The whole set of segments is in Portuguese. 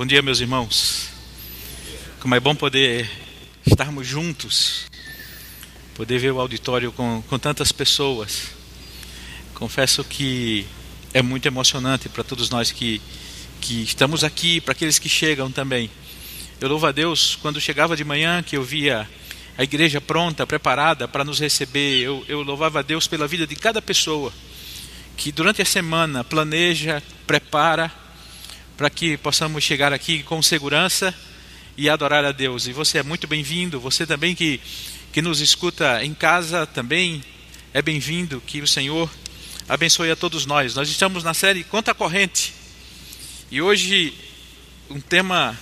Bom dia, meus irmãos. Como é bom poder estarmos juntos, poder ver o auditório com, com tantas pessoas. Confesso que é muito emocionante para todos nós que, que estamos aqui, para aqueles que chegam também. Eu louvo a Deus quando chegava de manhã que eu via a igreja pronta, preparada para nos receber. Eu, eu louvava a Deus pela vida de cada pessoa que durante a semana planeja, prepara para que possamos chegar aqui com segurança e adorar a Deus. E você é muito bem-vindo, você também que, que nos escuta em casa também é bem-vindo, que o Senhor abençoe a todos nós. Nós estamos na série Conta Corrente e hoje um tema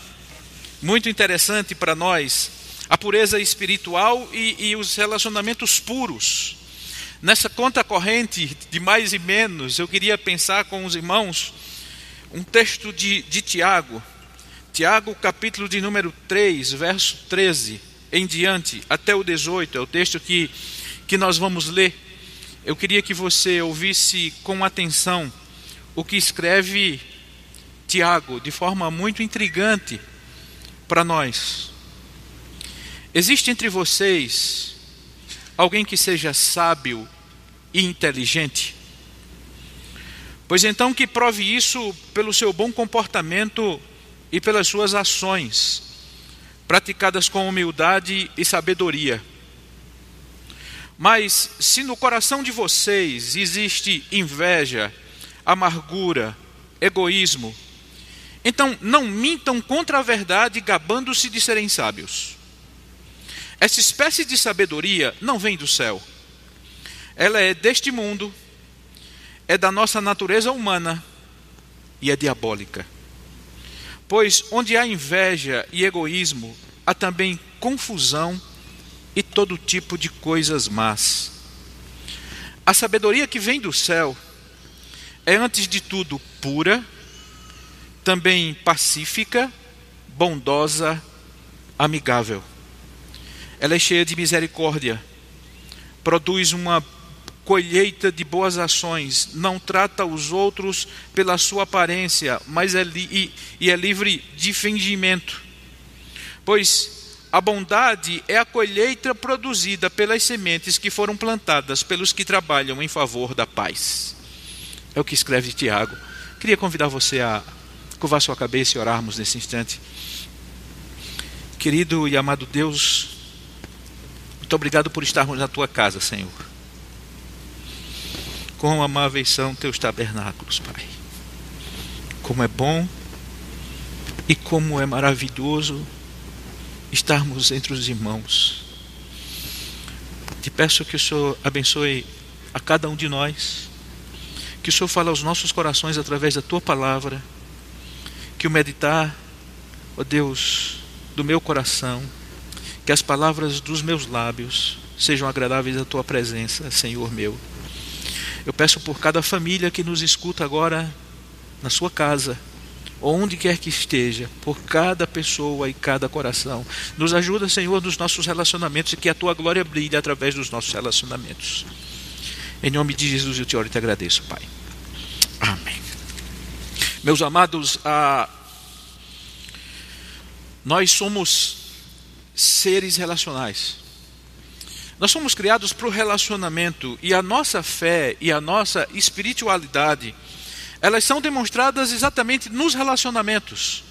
muito interessante para nós, a pureza espiritual e, e os relacionamentos puros. Nessa conta corrente de mais e menos, eu queria pensar com os irmãos um texto de, de Tiago, Tiago, capítulo de número 3, verso 13 em diante, até o 18, é o texto que, que nós vamos ler. Eu queria que você ouvisse com atenção o que escreve Tiago, de forma muito intrigante para nós. Existe entre vocês alguém que seja sábio e inteligente? Pois então que prove isso pelo seu bom comportamento e pelas suas ações, praticadas com humildade e sabedoria. Mas se no coração de vocês existe inveja, amargura, egoísmo, então não mintam contra a verdade, gabando-se de serem sábios. Essa espécie de sabedoria não vem do céu. Ela é deste mundo, é da nossa natureza humana e é diabólica. Pois onde há inveja e egoísmo, há também confusão e todo tipo de coisas más. A sabedoria que vem do céu é, antes de tudo, pura, também pacífica, bondosa, amigável ela é cheia de misericórdia, produz uma colheita de boas ações, não trata os outros pela sua aparência, mas é e, e é livre de fingimento. Pois a bondade é a colheita produzida pelas sementes que foram plantadas pelos que trabalham em favor da paz. É o que escreve Tiago. Queria convidar você a curvar sua cabeça e orarmos nesse instante. Querido e amado Deus, muito obrigado por estarmos na tua casa, Senhor. Quão amáveis são teus tabernáculos, Pai. Como é bom e como é maravilhoso estarmos entre os irmãos. Te peço que o Senhor abençoe a cada um de nós, que o Senhor fale aos nossos corações através da tua palavra, que o meditar, ó Deus, do meu coração, que as palavras dos meus lábios sejam agradáveis à tua presença, Senhor meu. Eu peço por cada família que nos escuta agora na sua casa, onde quer que esteja, por cada pessoa e cada coração. Nos ajuda, Senhor, nos nossos relacionamentos e que a tua glória brilhe através dos nossos relacionamentos. Em nome de Jesus eu te oro e te agradeço, Pai. Amém. Meus amados, ah, nós somos seres relacionais. Nós somos criados para o relacionamento e a nossa fé e a nossa espiritualidade, elas são demonstradas exatamente nos relacionamentos.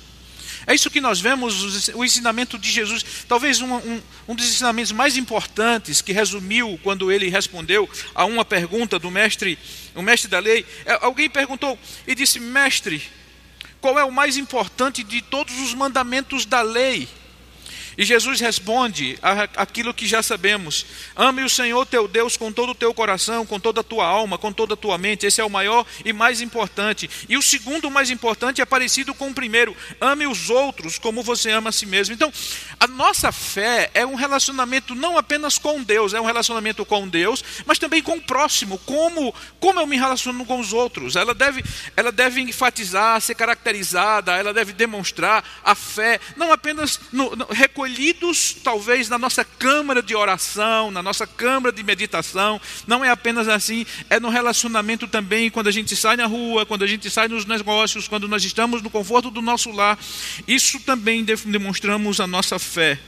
É isso que nós vemos, o ensinamento de Jesus, talvez um, um, um, dos ensinamentos mais importantes que resumiu quando ele respondeu a uma pergunta do mestre, o mestre da lei. É, alguém perguntou e disse: Mestre, qual é o mais importante de todos os mandamentos da lei? E Jesus responde aquilo que já sabemos: ame o Senhor teu Deus com todo o teu coração, com toda a tua alma, com toda a tua mente. Esse é o maior e mais importante. E o segundo mais importante é parecido com o primeiro: ame os outros como você ama a si mesmo. Então, A nossa fé é um relacionamento não apenas com Deus, é um relacionamento com Deus, mas também com o próximo. Como, como eu me relaciono com os outros? Ela deve, ela deve enfatizar, ser caracterizada, ela deve demonstrar a fé, não apenas no, no, recolhidos, talvez, na nossa câmara de oração, na nossa câmara de meditação, não é apenas assim, é no relacionamento também, quando a gente sai na rua, quando a gente sai nos negócios, quando nós estamos no conforto do nosso lar. Isso também demonstramos a nossa fé.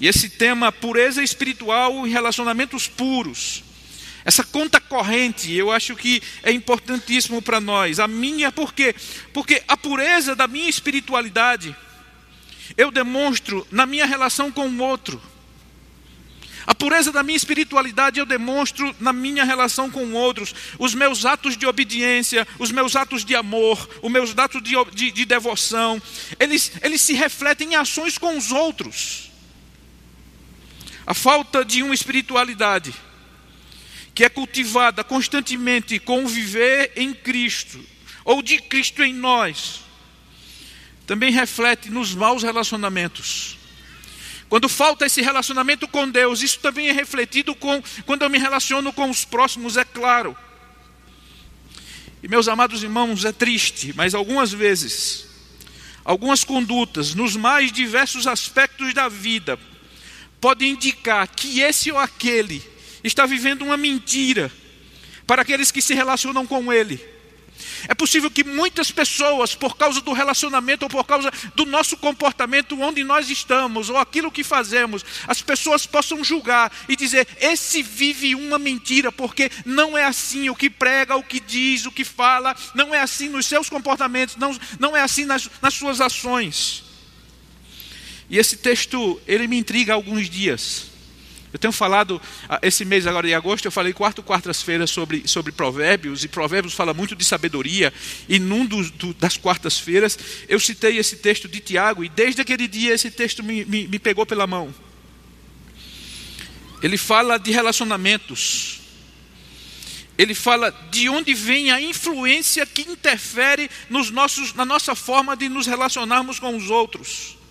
E esse tema, pureza espiritual e relacionamentos puros. Essa conta corrente, eu acho que é importantíssimo para nós. A minha, por quê? Porque a pureza da minha espiritualidade eu demonstro na minha relação com o outro. A pureza da minha espiritualidade eu demonstro na minha relação com outros. Os meus atos de obediência, os meus atos de amor, os meus atos de, de, de devoção, eles, eles se refletem em ações com os outros. A falta de uma espiritualidade que é cultivada constantemente com o viver em Cristo, ou de Cristo em nós, também reflete nos maus relacionamentos quando falta esse relacionamento com Deus, isso também é refletido com, quando eu me relaciono com os próximos, é claro. E meus amados irmãos, é triste, mas algumas vezes, algumas condutas, nos mais diversos aspectos da vida, podem indicar que esse ou aquele está vivendo uma mentira para aqueles que se relacionam com ele. É possível que muitas pessoas, por causa do relacionamento ou por causa do nosso comportamento onde nós estamos ou aquilo que fazemos, as pessoas possam julgar e dizer: esse vive uma mentira, porque não é assim o que prega, o que diz, o que fala, não é assim nos seus comportamentos, não, não é assim nas, nas suas ações. E esse texto, ele me intriga há alguns dias. Eu tenho falado, ah, esse mês agora de agosto, eu falei quatro quartas-feiras sobre, sobre provérbios, e provérbios fala muito de sabedoria, e num do, do, das quartas-feiras eu citei esse texto de Tiago, e desde aquele dia esse texto me, me, me pegou pela mão. Ele fala de relacionamentos, ele fala de onde vem a influência que interfere nos nossos, na nossa forma de nos relacionarmos com os outros.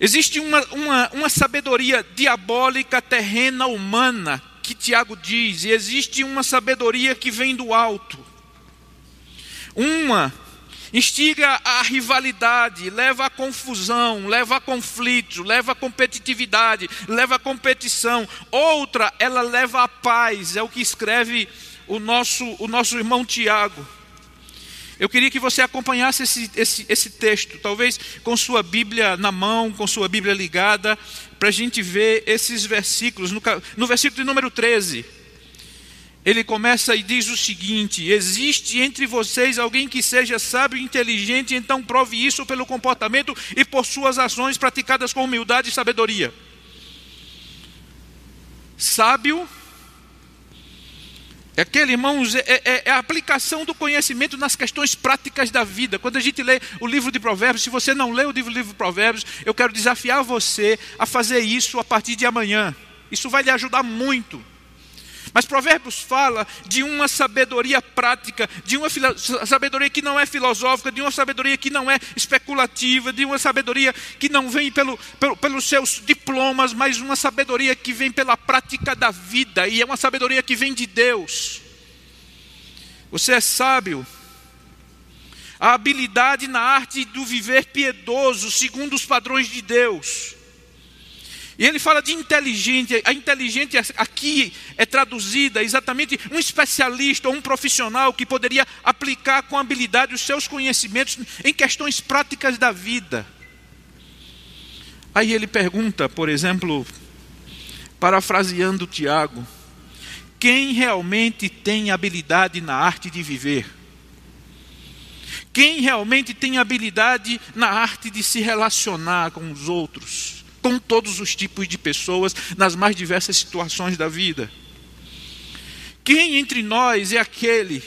Existe uma, uma, uma sabedoria diabólica, terrena, humana, que Tiago diz, e existe uma sabedoria que vem do alto. Uma instiga a rivalidade, leva a confusão, leva a conflito, leva a competitividade, leva a competição. Outra, ela leva a paz, é o que escreve o nosso, o nosso irmão Tiago. Eu queria que você acompanhasse esse, esse, esse texto, talvez com sua Bíblia na mão, com sua Bíblia ligada, para a gente ver esses versículos. No, no versículo de número 13, ele começa e diz o seguinte: Existe entre vocês alguém que seja sábio e inteligente, então prove isso pelo comportamento e por suas ações praticadas com humildade e sabedoria. Sábio aquele, irmãos, é, é, é, a aplicação do conhecimento nas questões práticas da vida. Quando a gente lê o livro de Provérbios, se você não lê o livro, livro de Provérbios, eu quero desafiar você a fazer isso a partir de amanhã. Isso vai lhe ajudar muito. Mas Provérbios fala de uma sabedoria prática, de uma sabedoria que não é filosófica, de uma sabedoria que não é especulativa, de uma sabedoria que não vem pelo, pelo, pelos seus diplomas, mas uma sabedoria que vem pela prática da vida, e é uma sabedoria que vem de Deus. Você é sábio. A habilidade na arte do viver piedoso, segundo os padrões de Deus. E ele fala de inteligente, a inteligente aqui é traduzida exatamente um especialista ou um profissional que poderia aplicar com habilidade os seus conhecimentos em questões práticas da vida. Aí ele pergunta, por exemplo, parafraseando Tiago, quem realmente tem habilidade na arte de viver? Quem realmente tem habilidade na arte de se relacionar com os outros? Com todos os tipos de pessoas nas mais diversas situações da vida. Quem entre nós é aquele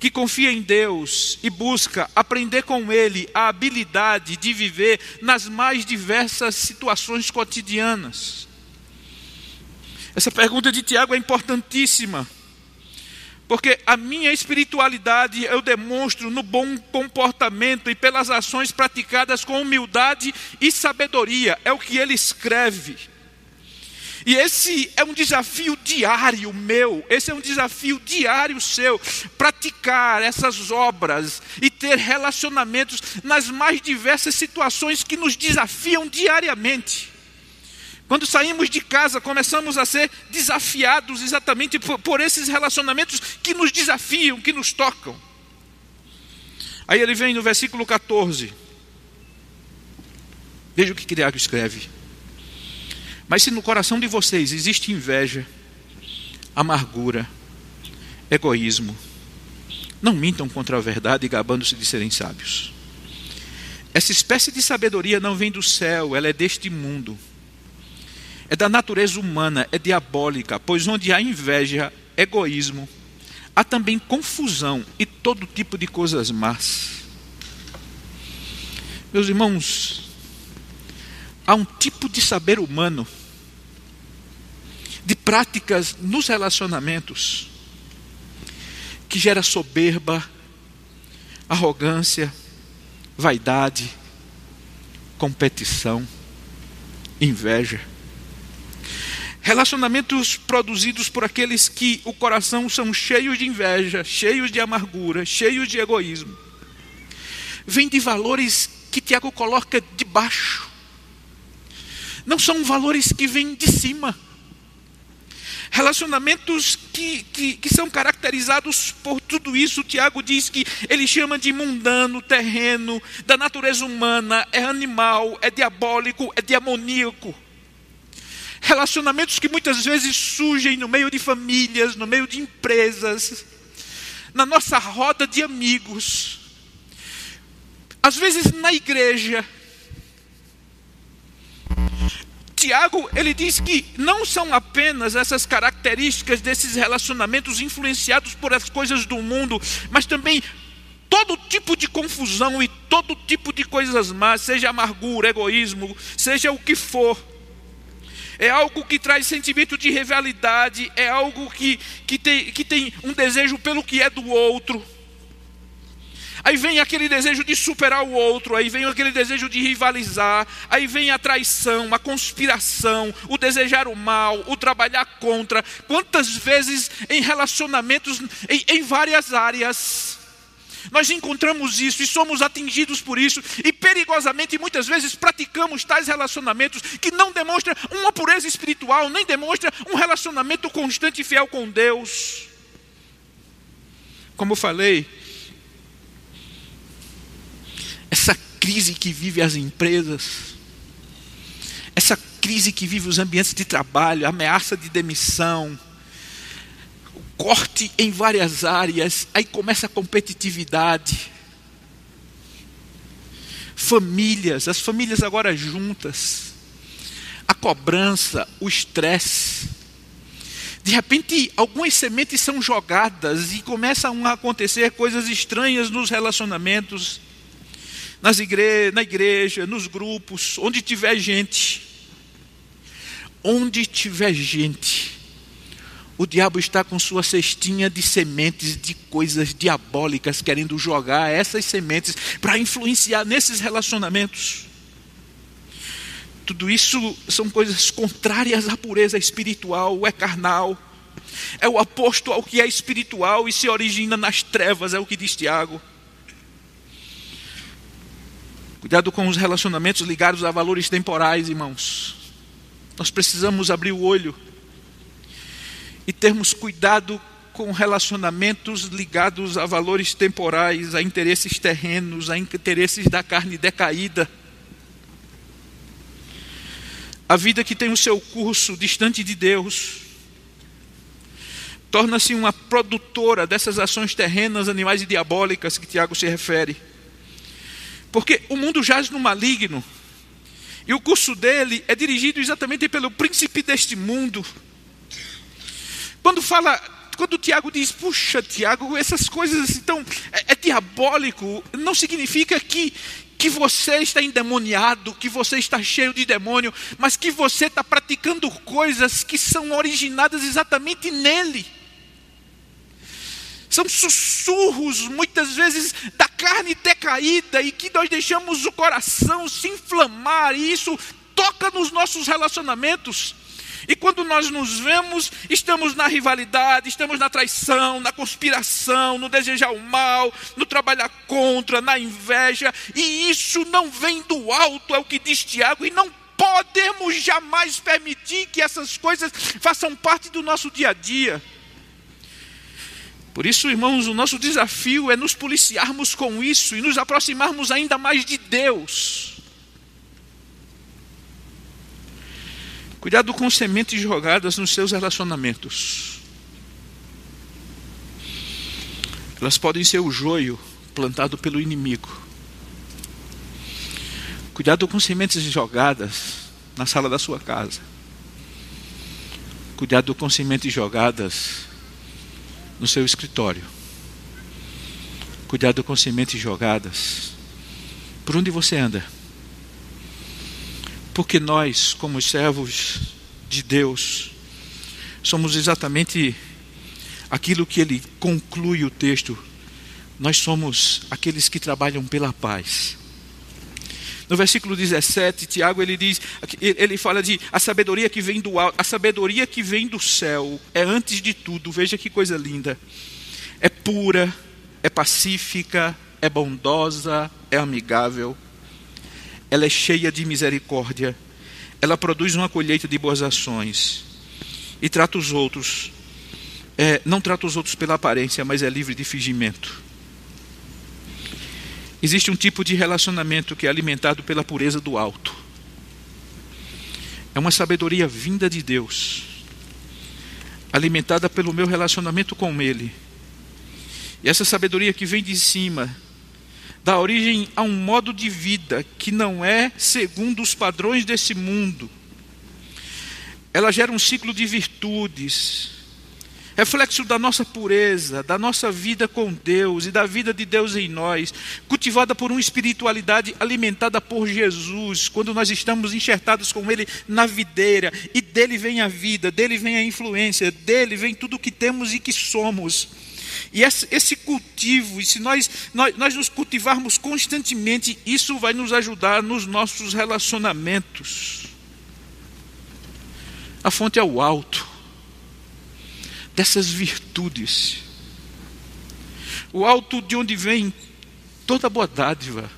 que confia em Deus e busca aprender com Ele a habilidade de viver nas mais diversas situações cotidianas? Essa pergunta de Tiago é importantíssima, Porque a minha espiritualidade eu demonstro no bom comportamento e pelas ações praticadas com humildade e sabedoria. É o que ele escreve. E esse é um desafio diário meu, esse é um desafio diário seu, praticar essas obras e ter relacionamentos nas mais diversas situações que nos desafiam diariamente. Quando saímos de casa, começamos a ser desafiados exatamente por, por, esses relacionamentos que nos desafiam, que nos tocam. Aí ele vem no versículo 14. Veja o que Tiago escreve. Mas se no coração de vocês existe inveja, amargura, egoísmo, não mintam contra a verdade gabando-se de serem sábios. Essa espécie de sabedoria não vem do céu, ela é deste mundo. É da natureza humana, é diabólica, pois onde há inveja, egoísmo, há também confusão e todo tipo de coisas más. Meus irmãos, há um tipo de saber humano, de práticas nos relacionamentos, que gera soberba, arrogância, vaidade, competição, inveja. Relacionamentos produzidos por aqueles que o coração são cheios de inveja, cheios de amargura, cheios de egoísmo. Vêm de valores que Tiago coloca de baixo não são valores que vêm de cima. Relacionamentos que, que, que, são caracterizados por tudo isso, Tiago diz que ele chama de mundano, terreno, da natureza humana, é animal, é diabólico, é demoníaco. Relacionamentos que muitas vezes surgem no meio de famílias, no meio de empresas, na nossa roda de amigos, às vezes na igreja, Tiago, ele diz que não são apenas essas características desses relacionamentos influenciados por as coisas do mundo, mas também todo tipo de confusão e todo tipo de coisas más, seja amargura, egoísmo, seja o que for. É algo que traz sentimento de rivalidade, é algo que, que, tem, que tem um desejo pelo que é do outro. Aí vem aquele desejo de superar o outro, aí vem aquele desejo de rivalizar, aí vem a traição, a conspiração, o desejar o mal, o trabalhar contra. Quantas vezes em relacionamentos, em, em várias áreas, nós encontramos isso e somos atingidos por isso, e perigosamente muitas vezes praticamos tais relacionamentos que não demonstram uma pureza espiritual, nem demonstra um relacionamento constante e fiel com Deus. Como eu falei, essa crise que vive as empresas, essa crise que vive os ambientes de trabalho, ameaça de demissão, corte em várias áreas, aí começa a competitividade. Famílias, as famílias agora juntas, a cobrança, o estresse. De repente, algumas sementes são jogadas e começam a acontecer coisas estranhas nos relacionamentos nas igre na igreja, nos grupos, onde tiver gente. Onde tiver gente, o diabo está com sua cestinha de sementes de coisas diabólicas, querendo jogar essas sementes para influenciar nesses relacionamentos. Tudo isso são coisas contrárias à pureza espiritual, é carnal, é o oposto ao que é espiritual e se origina nas trevas, é o que diz Tiago. Cuidado com os relacionamentos ligados a valores temporais, irmãos. Nós precisamos abrir o olho e termos cuidado com relacionamentos ligados a valores temporais, a interesses terrenos, a interesses da carne decaída. A vida que tem o seu curso distante de Deus torna-se uma produtora dessas ações terrenas, animais e diabólicas que Tiago se refere. Porque o mundo jaz no maligno. E o curso dele é dirigido exatamente pelo príncipe deste mundo. Quando fala, quando Tiago diz, puxa, Tiago, essas coisas então é, é diabólico, não significa que que você está endemoniado, que você está cheio de demônio, mas que você está praticando coisas que são originadas exatamente nele. São sussurros, muitas vezes, da carne decaída e que nós deixamos o coração se inflamar, e isso toca nos nossos relacionamentos. E quando nós nos vemos, estamos na rivalidade, estamos na traição, na conspiração, no desejar o mal, no trabalhar contra, na inveja, e isso não vem do alto, é o que diz Tiago, e não podemos jamais permitir que essas coisas façam parte do nosso dia a dia. Por isso, irmãos, o nosso desafio é nos policiarmos com isso e nos aproximarmos ainda mais de Deus. Cuidado com sementes jogadas nos seus relacionamentos. Elas podem ser o joio plantado pelo inimigo. Cuidado com sementes jogadas na sala da sua casa. Cuidado com sementes jogadas no seu escritório. Cuidado com sementes jogadas por onde você anda. Porque nós, como servos de Deus, somos exatamente aquilo que ele conclui o texto. Nós somos aqueles que trabalham pela paz. No versículo 17, Tiago ele diz, ele fala de a sabedoria que vem do alto, a sabedoria que vem do céu é antes de tudo, veja que coisa linda. É pura, é pacífica, é bondosa, é amigável, ela é cheia de misericórdia, ela produz uma colheita de boas ações e trata os outros, é, não trata os outros pela aparência, mas é livre de fingimento. Existe um tipo de relacionamento que é alimentado pela pureza do alto. É uma sabedoria vinda de Deus, alimentada pelo meu relacionamento com Ele. E essa sabedoria que vem de cima dá origem a um modo de vida que não é segundo os padrões desse mundo. Ela gera um ciclo de virtudes, reflexo da nossa pureza, da nossa vida com Deus e da vida de Deus em nós, cultivada por uma espiritualidade alimentada por Jesus, quando nós estamos enxertados com Ele na videira, e dele vem a vida, dele vem a influência, dele vem tudo o que temos e que somos. E esse cultivo, e se nós, nós, nós nos cultivarmos constantemente, isso vai nos ajudar nos nossos relacionamentos. A fonte é o alto dessas virtudes. O alto de onde vem toda boa dádiva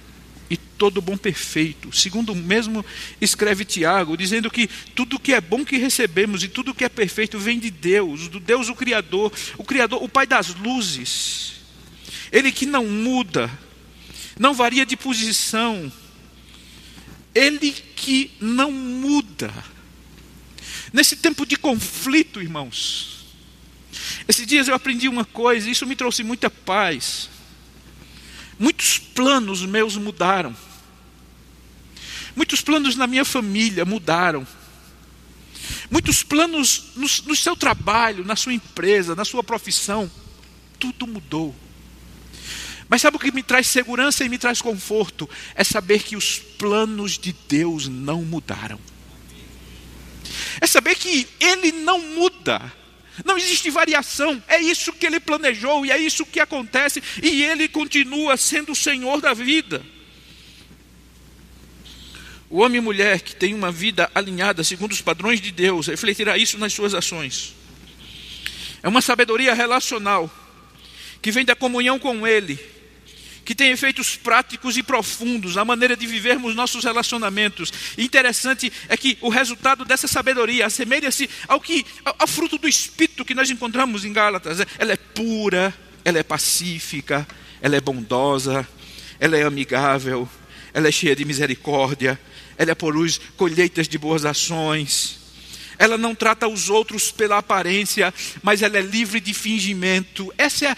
e todo bom perfeito. Segundo o mesmo escreve Tiago, dizendo que tudo que é bom que recebemos e tudo que é perfeito vem de Deus, do Deus o Criador, o Criador, o Pai das luzes. Ele que não muda, não varia de posição. Ele que não muda. Nesse tempo de conflito, irmãos, esses dias eu aprendi uma coisa, e isso me trouxe muita paz. Muitos planos meus mudaram. Muitos planos na minha família mudaram. Muitos planos no, no, seu trabalho, na sua empresa, na sua profissão. Tudo mudou. Mas sabe o que me traz segurança e me traz conforto? É saber que os planos de Deus não mudaram. É saber que Ele não muda. Não existe variação, é isso que ele planejou e é isso que acontece, e ele continua sendo o Senhor da vida. O homem e mulher que tem uma vida alinhada segundo os padrões de Deus refletirá isso nas suas ações. É uma sabedoria relacional que vem da comunhão com Ele que tem efeitos práticos e profundos na maneira de vivermos nossos relacionamentos. E interessante é que o resultado dessa sabedoria assemelha-se ao que ao, ao, fruto do espírito que nós encontramos em Gálatas. Ela é pura, ela é pacífica, ela é bondosa, ela é amigável, ela é cheia de misericórdia, ela é por produz colheitas de boas ações. Ela não trata os outros pela aparência, mas ela é livre de fingimento. Essa é,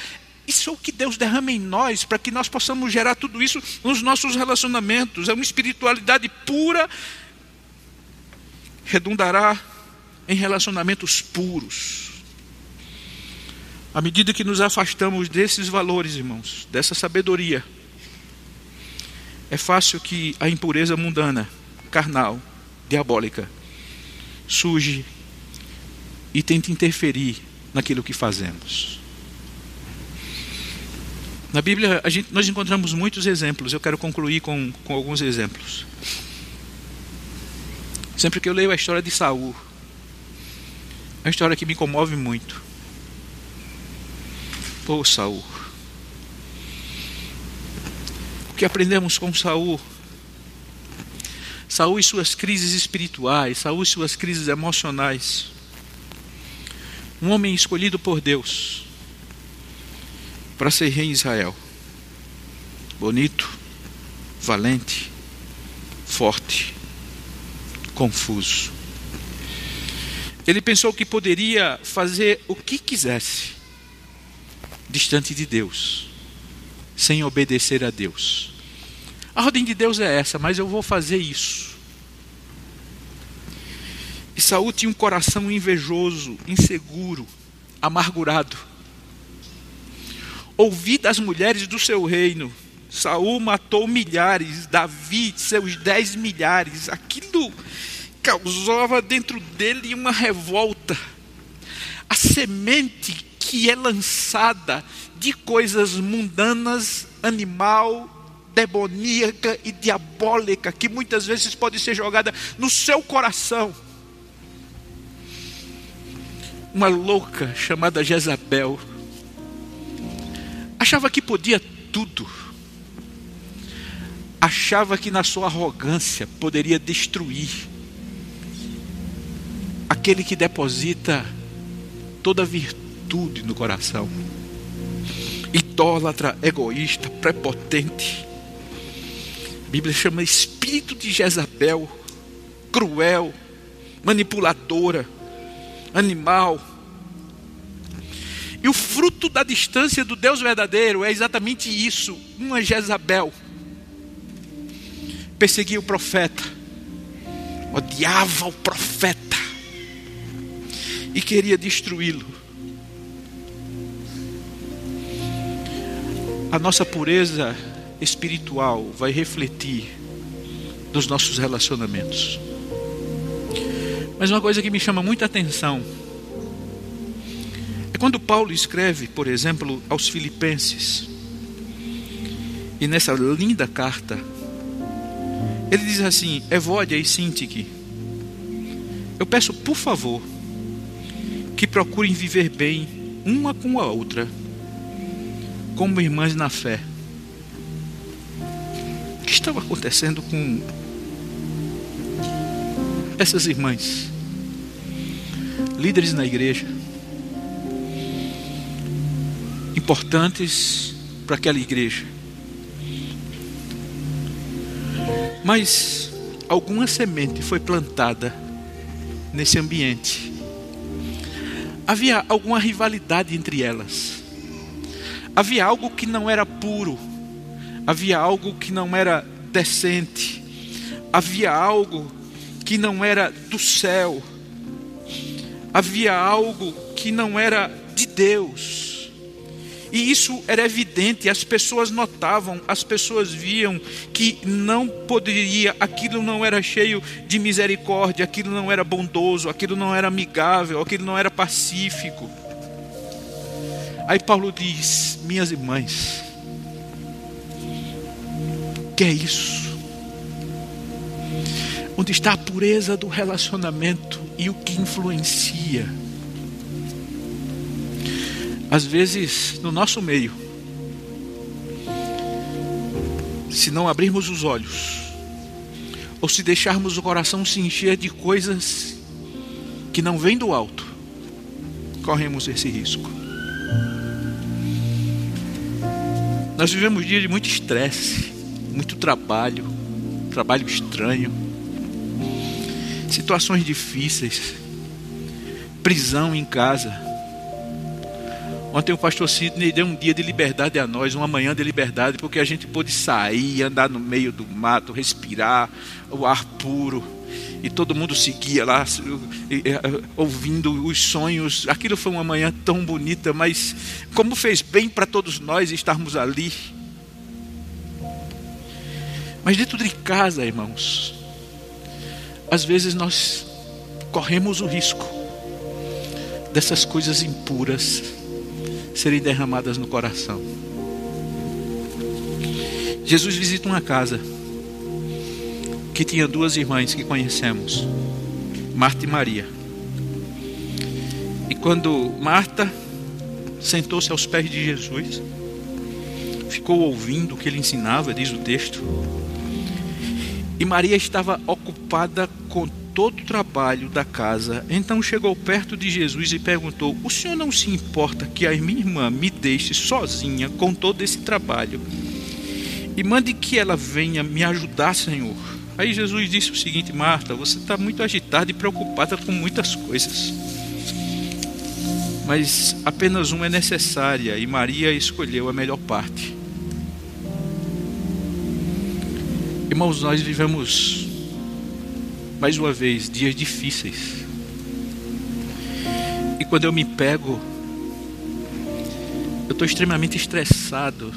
isso é o que Deus derrama em nós, para que nós possamos gerar tudo isso nos nossos relacionamentos. É uma espiritualidade pura, redundará em relacionamentos puros. À medida que nos afastamos desses valores, irmãos, dessa sabedoria, é fácil que a impureza mundana, carnal, diabólica, surge e tente interferir naquilo que fazemos. Na Bíblia gente, nós encontramos muitos exemplos. Eu quero concluir com, com alguns exemplos. Sempre que eu leio a história de Saul, é uma história que me comove muito. Pô, Saul. O que aprendemos com Saul? Saul e suas crises espirituais, Saul e suas crises emocionais. Um homem escolhido por Deus para ser rei em Israel. Bonito, valente, forte, confuso. Ele pensou que poderia fazer o que quisesse, distante de Deus, sem obedecer a Deus. A ordem de Deus é essa, mas eu vou fazer isso. E Saul tinha um coração invejoso, inseguro, amargurado. Ouvi das mulheres do seu reino. Saul matou milhares, Davi seus dez milhares. Aquilo causava dentro dele uma revolta. A semente que é lançada de coisas mundanas, animal, demoníaca e diabólica, que muitas vezes pode ser jogada no seu coração. Uma louca chamada Jezabel achava que podia tudo. Achava que na sua arrogância poderia destruir aquele que deposita toda virtude no coração. Idólatra, egoísta, prepotente. A Bíblia chama espírito de Jezabel, cruel, manipuladora, animal. E o fruto da distância do Deus verdadeiro é exatamente isso: uma Jezabel. Perseguia o profeta, odiava o profeta e queria destruí-lo. A nossa pureza espiritual vai refletir nos nossos relacionamentos. Mas uma coisa que me chama muita atenção quando Paulo escreve, por exemplo, aos Filipenses, e nessa linda carta, ele diz assim: Evódia e Sintique, eu peço por favor que procurem viver bem uma com a outra, como irmãs na fé. O que estava acontecendo com essas irmãs, líderes na igreja, importantes para aquela igreja? Mas alguma semente foi plantada nesse ambiente havia alguma rivalidade entre elas. Havia algo que não era puro, havia algo que não era decente, havia algo que não era do céu, havia algo que não era de Deus. E isso era evidente, as pessoas notavam, as pessoas viam que não poderia, aquilo não era cheio de misericórdia, aquilo não era bondoso, aquilo não era amigável, aquilo não era pacífico. Aí Paulo diz: Minhas irmãs, que é isso? Onde está a pureza do relacionamento e o que influencia? Às vezes, no nosso meio, se não abrirmos os olhos, ou se deixarmos o coração se encher de coisas que não vêm do alto, corremos esse risco. Nós vivemos dias de muito estresse, muito trabalho, trabalho estranho, situações difíceis, prisão em casa Ontem o pastor Sidney deu um dia de liberdade a nós, uma manhã de liberdade, porque a gente pôde sair, andar no meio do mato, respirar o ar puro. E todo mundo seguia lá, ouvindo os sonhos. Aquilo foi uma manhã tão bonita, mas como fez bem para todos nós estarmos ali. Mas dentro de casa, irmãos, às vezes nós corremos o risco dessas coisas impuras serem derramadas no coração. Jesus visita uma casa que tinha duas irmãs que conhecemos, Marta e Maria. E quando Marta sentou-se aos pés de Jesus, ficou ouvindo o que ele ensinava, diz o texto, e Maria estava ocupada com todo o trabalho da casa. Então chegou perto de Jesus e perguntou: O senhor não se importa que a minha irmã me deixe sozinha com todo esse trabalho? E mande que ela venha me ajudar, Senhor. Aí Jesus disse o seguinte: Marta, você está muito agitada e preocupada com muitas coisas. Mas apenas uma é necessária e Maria escolheu a melhor parte. Irmãos, nós vivemos mais uma vez dias difíceis. E quando eu me pego, eu estou extremamente estressado.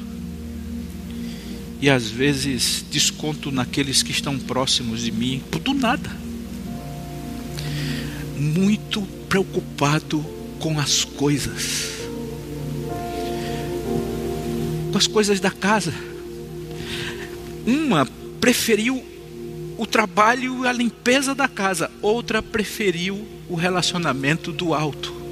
E às vezes desconto naqueles que estão próximos de mim, do nada. Muito preocupado com as coisas, com as coisas da casa. Uma preferiu o trabalho e a limpeza da casa, outra preferiu o relacionamento do alto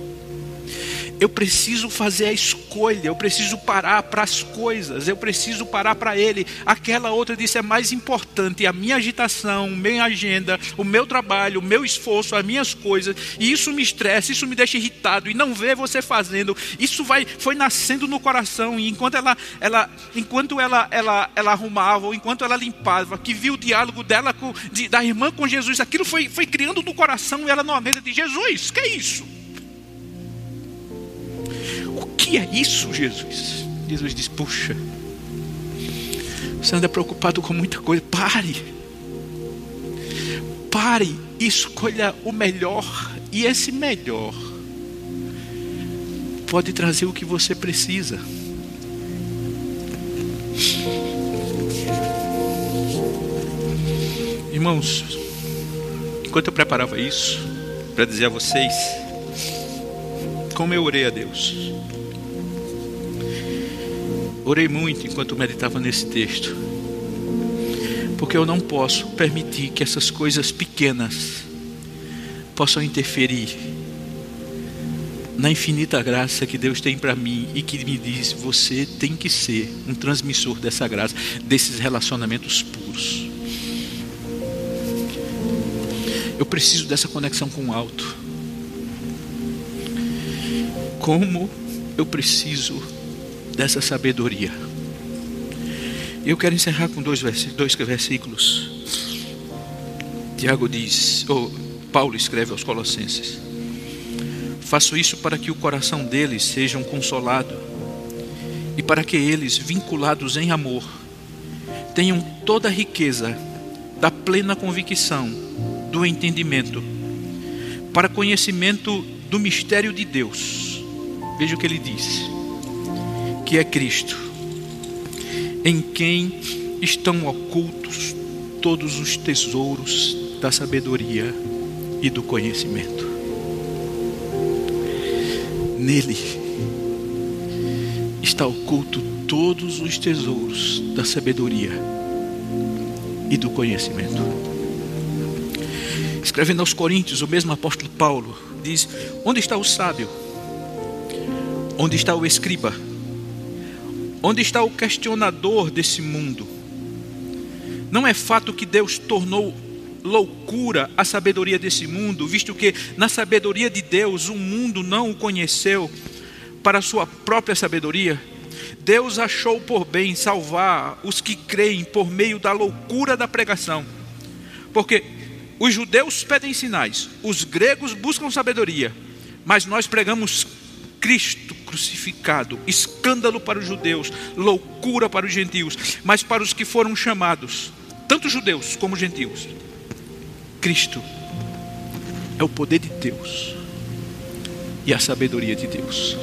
eu preciso fazer a escolha, eu preciso parar para as coisas, eu preciso parar para Ele. Aquela outra disse: é mais importante a minha agitação, minha agenda, o meu trabalho, o meu esforço, as minhas coisas, e isso me estressa, isso me deixa irritado, e não ver você fazendo, isso vai, foi nascendo no coração, e enquanto ela, ela, enquanto ela, ela, ela arrumava, ou enquanto ela limpava, que viu o diálogo dela com, de, da irmã com Jesus, aquilo foi, foi criando no coração, e ela numa mesa de Jesus, que é isso? Que é isso, Jesus? Jesus diz: Puxa, você anda preocupado com muita coisa. Pare. Pare escolha o melhor. E esse melhor pode trazer o que você precisa. Irmãos, enquanto eu preparava isso para dizer a vocês, como eu orei a Deus. Orei muito enquanto meditava nesse texto, porque eu não posso permitir que essas coisas pequenas possam interferir na infinita graça que Deus tem para mim e que me diz: você tem que ser um transmissor dessa graça, desses relacionamentos puros. Eu preciso dessa conexão com o alto. Como eu preciso dessa sabedoria. Eu quero encerrar com dois, dois versículos. Tiago diz, ou Paulo escreve aos Colossenses: Faço isso para que o coração deles seja consolado e para que eles, vinculados em amor, tenham toda a riqueza da plena convicção, do entendimento, para conhecimento do mistério de Deus. Veja o que ele diz que é Cristo, em quem estão ocultos todos os tesouros da sabedoria e do conhecimento. Nele está oculto todos os tesouros da sabedoria e do conhecimento. Escrevendo aos Coríntios, o mesmo apóstolo Paulo diz: Onde está o sábio? Onde está o escriba? Onde está o questionador desse mundo? Não é fato que Deus tornou loucura a sabedoria desse mundo, visto que na sabedoria de Deus o mundo não o conheceu para sua própria sabedoria? Deus achou por bem salvar os que creem por meio da loucura da pregação. Porque os judeus pedem sinais, os gregos buscam sabedoria, mas nós pregamos Cristo crucificado, escândalo para os judeus, loucura para os gentios, mas para os que foram chamados, tanto judeus como gentios, Cristo é o poder de Deus e a sabedoria de Deus.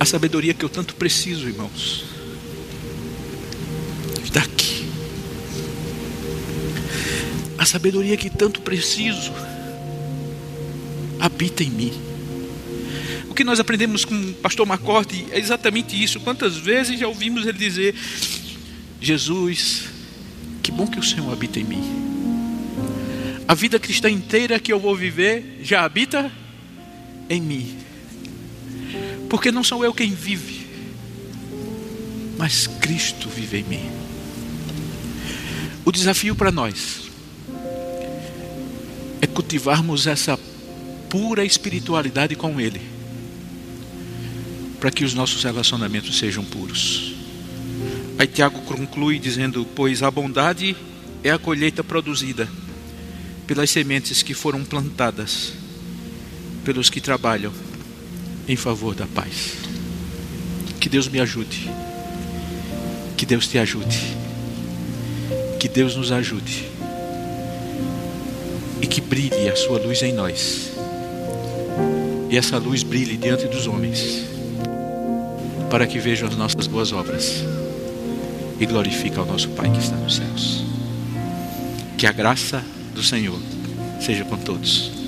A sabedoria que eu tanto preciso, irmãos, está aqui. A sabedoria que tanto preciso habita em mim. O que nós aprendemos com o pastor Macorte é exatamente isso. Quantas vezes já ouvimos ele dizer: Jesus, que bom que o Senhor habita em mim. A vida cristã inteira que eu vou viver já habita em mim. Porque não sou eu quem vive, mas Cristo vive em mim. O desafio para nós é cultivarmos essa pura espiritualidade com Ele, para que os nossos relacionamentos sejam puros. Aí Tiago conclui dizendo: Pois a bondade é a colheita produzida pelas sementes que foram plantadas pelos que trabalham em favor da paz. Que Deus me ajude. Que Deus te ajude. Que Deus nos ajude. E que brilhe a sua luz em nós. E essa luz brilhe diante dos homens. Para que vejam as nossas boas obras. E glorifique ao nosso Pai que está nos céus. Que a graça do Senhor seja com todos.